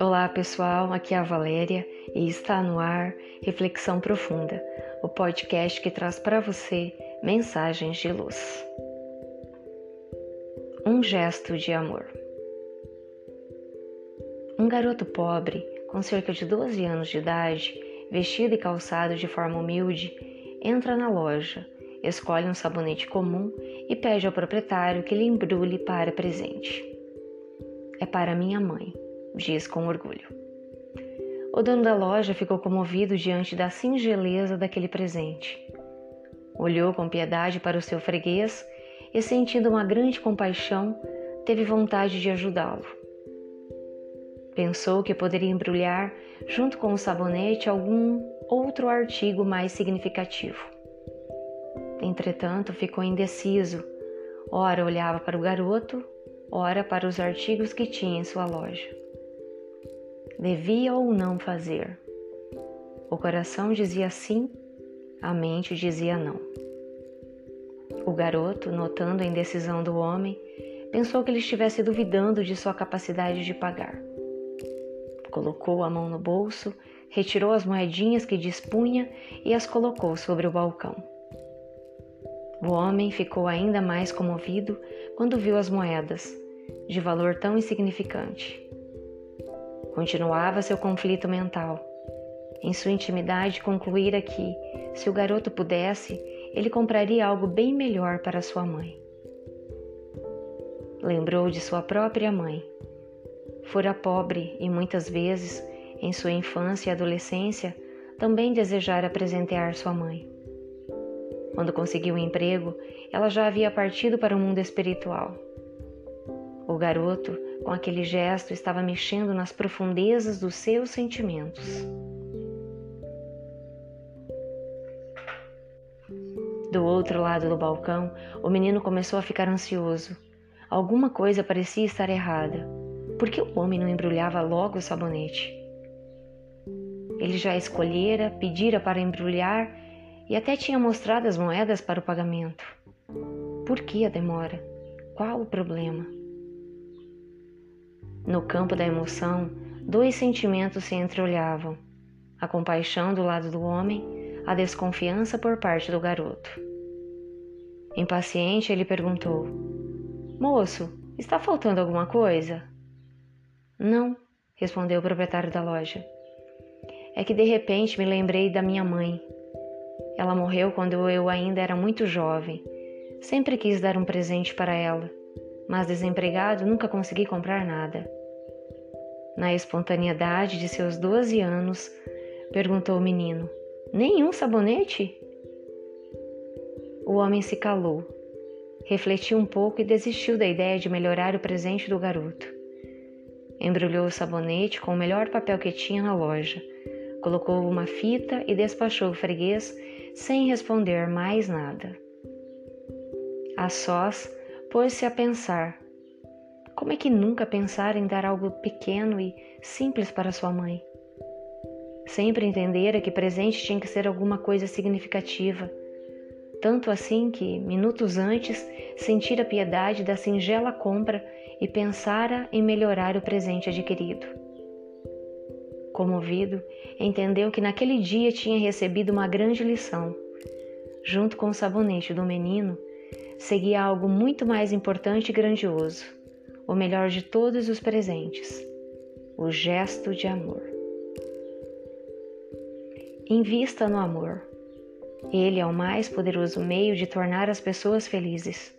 Olá pessoal, aqui é a Valéria e está no ar Reflexão Profunda, o podcast que traz para você mensagens de luz. Um gesto de amor. Um garoto pobre, com cerca de 12 anos de idade, vestido e calçado de forma humilde, entra na loja, escolhe um sabonete comum e pede ao proprietário que lhe embrulhe para presente. É para minha mãe diz com orgulho. O dono da loja ficou comovido diante da singeleza daquele presente. Olhou com piedade para o seu freguês e, sentindo uma grande compaixão, teve vontade de ajudá-lo. Pensou que poderia embrulhar, junto com o sabonete, algum outro artigo mais significativo. Entretanto, ficou indeciso. Ora olhava para o garoto, ora para os artigos que tinha em sua loja devia ou não fazer. O coração dizia sim, a mente dizia não. O garoto, notando a indecisão do homem, pensou que ele estivesse duvidando de sua capacidade de pagar. Colocou a mão no bolso, retirou as moedinhas que dispunha e as colocou sobre o balcão. O homem ficou ainda mais comovido quando viu as moedas, de valor tão insignificante. Continuava seu conflito mental. Em sua intimidade, concluíra que, se o garoto pudesse, ele compraria algo bem melhor para sua mãe. Lembrou de sua própria mãe. Fora pobre e muitas vezes, em sua infância e adolescência, também desejara presentear sua mãe. Quando conseguiu um emprego, ela já havia partido para o mundo espiritual. O garoto, com aquele gesto, estava mexendo nas profundezas dos seus sentimentos. Do outro lado do balcão, o menino começou a ficar ansioso. Alguma coisa parecia estar errada. Por que o homem não embrulhava logo o sabonete? Ele já escolhera, pedira para embrulhar e até tinha mostrado as moedas para o pagamento. Por que a demora? Qual o problema? No campo da emoção, dois sentimentos se entreolhavam: a compaixão do lado do homem, a desconfiança por parte do garoto. Impaciente, ele perguntou: Moço, está faltando alguma coisa? Não, respondeu o proprietário da loja. É que de repente me lembrei da minha mãe. Ela morreu quando eu ainda era muito jovem. Sempre quis dar um presente para ela, mas desempregado nunca consegui comprar nada. Na espontaneidade de seus doze anos, perguntou o menino: Nenhum sabonete? O homem se calou, refletiu um pouco e desistiu da ideia de melhorar o presente do garoto. Embrulhou o sabonete com o melhor papel que tinha na loja, colocou uma fita e despachou o freguês sem responder mais nada. A sós, pôs-se a pensar como é que nunca pensar em dar algo pequeno e simples para sua mãe? Sempre entendera que presente tinha que ser alguma coisa significativa, tanto assim que, minutos antes, sentira piedade da singela compra e pensara em melhorar o presente adquirido. Comovido, entendeu que naquele dia tinha recebido uma grande lição. Junto com o sabonete do menino, seguia algo muito mais importante e grandioso o melhor de todos os presentes, o gesto de amor. Invista no amor. Ele é o mais poderoso meio de tornar as pessoas felizes.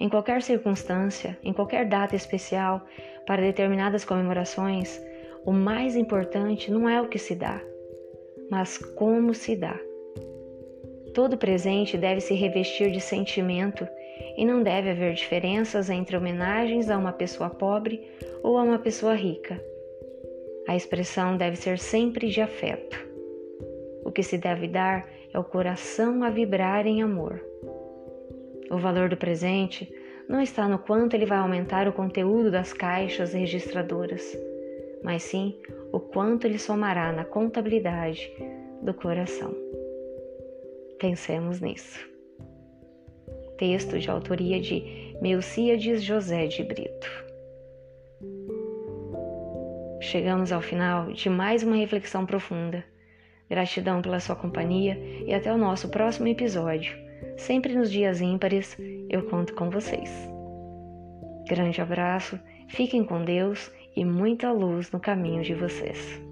Em qualquer circunstância, em qualquer data especial, para determinadas comemorações, o mais importante não é o que se dá, mas como se dá. Todo presente deve se revestir de sentimento e não deve haver diferenças entre homenagens a uma pessoa pobre ou a uma pessoa rica. A expressão deve ser sempre de afeto. O que se deve dar é o coração a vibrar em amor. O valor do presente não está no quanto ele vai aumentar o conteúdo das caixas registradoras, mas sim o quanto ele somará na contabilidade do coração. Pensemos nisso. texto de autoria de Melcíades José de Brito. Chegamos ao final de mais uma reflexão profunda. Gratidão pela sua companhia e até o nosso próximo episódio. Sempre nos dias ímpares, eu conto com vocês. Grande abraço, fiquem com Deus e muita luz no caminho de vocês.